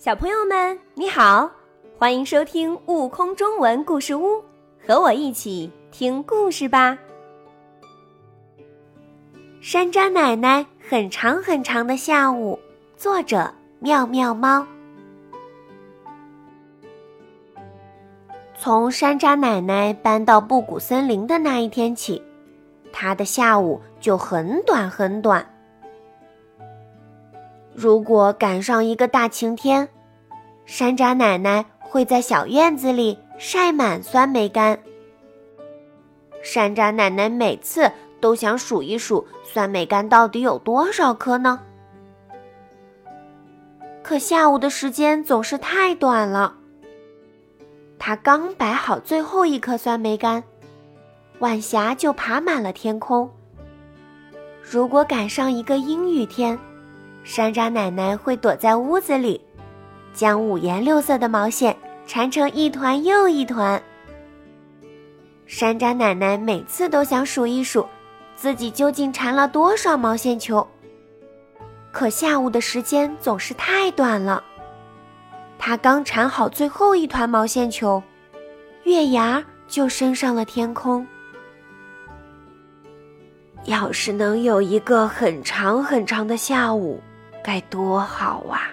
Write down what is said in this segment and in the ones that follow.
小朋友们，你好，欢迎收听《悟空中文故事屋》，和我一起听故事吧。山楂奶奶很长很长的下午，作者妙妙猫。从山楂奶奶搬到布谷森林的那一天起，她的下午就很短很短。如果赶上一个大晴天，山楂奶奶会在小院子里晒满酸梅干。山楂奶奶每次都想数一数酸梅干到底有多少颗呢？可下午的时间总是太短了。她刚摆好最后一颗酸梅干，晚霞就爬满了天空。如果赶上一个阴雨天，山楂奶奶会躲在屋子里，将五颜六色的毛线缠成一团又一团。山楂奶奶每次都想数一数，自己究竟缠了多少毛线球。可下午的时间总是太短了。她刚缠好最后一团毛线球，月牙就升上了天空。要是能有一个很长很长的下午。该多好啊！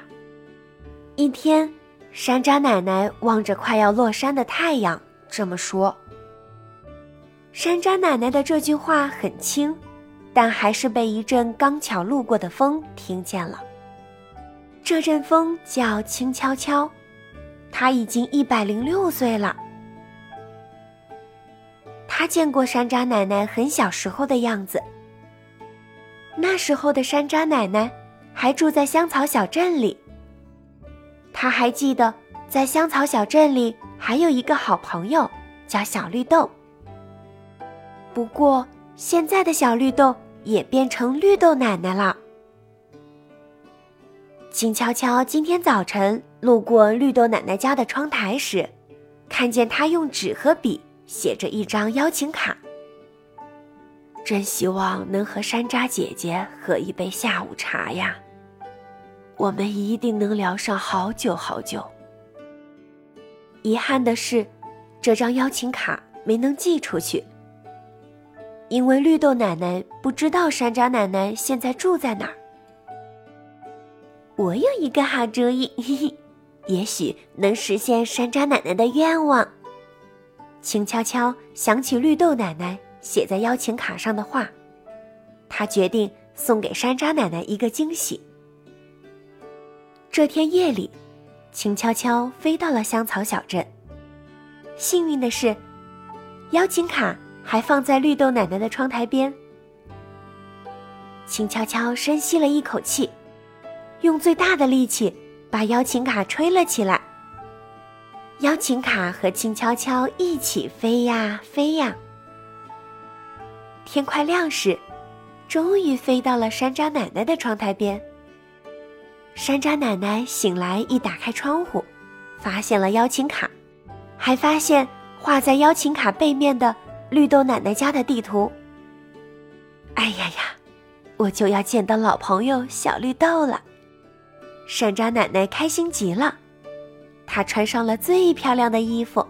一天，山楂奶奶望着快要落山的太阳，这么说。山楂奶奶的这句话很轻，但还是被一阵刚巧路过的风听见了。这阵风叫轻悄悄，她已经一百零六岁了。他见过山楂奶奶很小时候的样子，那时候的山楂奶奶。还住在香草小镇里。他还记得，在香草小镇里还有一个好朋友，叫小绿豆。不过，现在的小绿豆也变成绿豆奶奶了。静悄悄今天早晨路过绿豆奶奶家的窗台时，看见她用纸和笔写着一张邀请卡。真希望能和山楂姐姐喝一杯下午茶呀。我们一定能聊上好久好久。遗憾的是，这张邀请卡没能寄出去，因为绿豆奶奶不知道山楂奶奶现在住在哪儿。我有一个好主意，嘿嘿，也许能实现山楂奶奶的愿望。轻悄悄想起绿豆奶奶写在邀请卡上的话，他决定送给山楂奶奶一个惊喜。这天夜里，轻悄悄飞到了香草小镇。幸运的是，邀请卡还放在绿豆奶奶的窗台边。轻悄悄深吸了一口气，用最大的力气把邀请卡吹了起来。邀请卡和轻悄悄一起飞呀飞呀。天快亮时，终于飞到了山楂奶奶的窗台边。山楂奶奶醒来，一打开窗户，发现了邀请卡，还发现画在邀请卡背面的绿豆奶奶家的地图。哎呀呀，我就要见到老朋友小绿豆了！山楂奶奶开心极了，她穿上了最漂亮的衣服，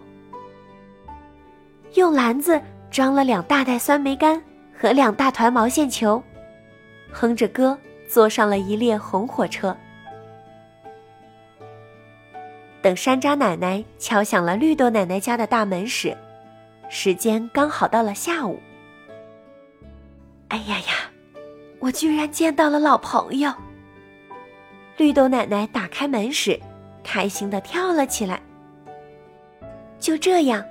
用篮子装了两大袋酸梅干和两大团毛线球，哼着歌坐上了一列红火车。等山楂奶奶敲响了绿豆奶奶家的大门时，时间刚好到了下午。哎呀呀，我居然见到了老朋友！绿豆奶奶打开门时，开心的跳了起来。就这样，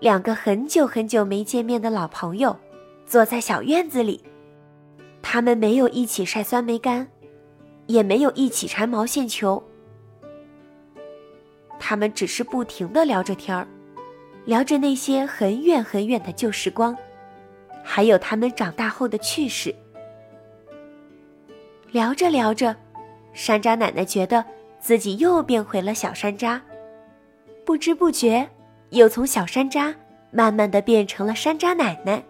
两个很久很久没见面的老朋友，坐在小院子里，他们没有一起晒酸梅干，也没有一起缠毛线球。他们只是不停的聊着天儿，聊着那些很远很远的旧时光，还有他们长大后的趣事。聊着聊着，山楂奶奶觉得自己又变回了小山楂，不知不觉又从小山楂慢慢的变成了山楂奶奶。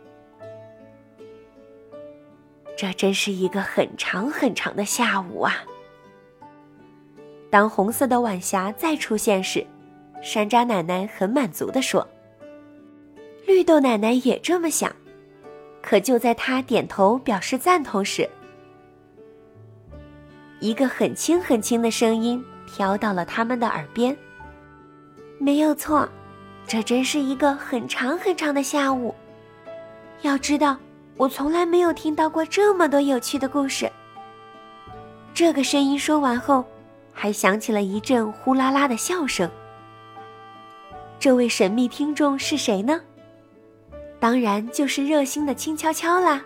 这真是一个很长很长的下午啊！当红色的晚霞再出现时，山楂奶奶很满足地说：“绿豆奶奶也这么想。”可就在她点头表示赞同时，一个很轻很轻的声音飘到了他们的耳边。没有错，这真是一个很长很长的下午。要知道，我从来没有听到过这么多有趣的故事。这个声音说完后，还响起了一阵呼啦啦的笑声。这位神秘听众是谁呢？当然就是热心的轻悄悄啦。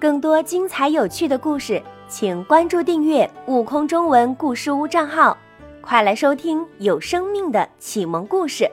更多精彩有趣的故事，请关注订阅“悟空中文故事屋”账号，快来收听有生命的启蒙故事。